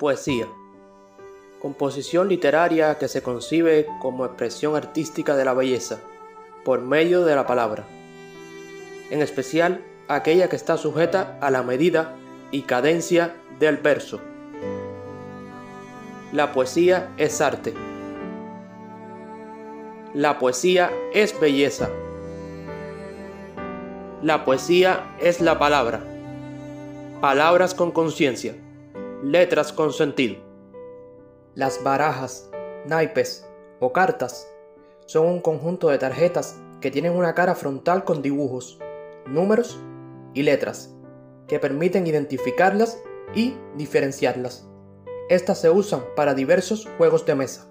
Poesía. Composición literaria que se concibe como expresión artística de la belleza, por medio de la palabra. En especial aquella que está sujeta a la medida y cadencia del verso. La poesía es arte. La poesía es belleza. La poesía es la palabra. Palabras con conciencia letras con sentido. Las barajas, naipes o cartas son un conjunto de tarjetas que tienen una cara frontal con dibujos, números y letras que permiten identificarlas y diferenciarlas. Estas se usan para diversos juegos de mesa.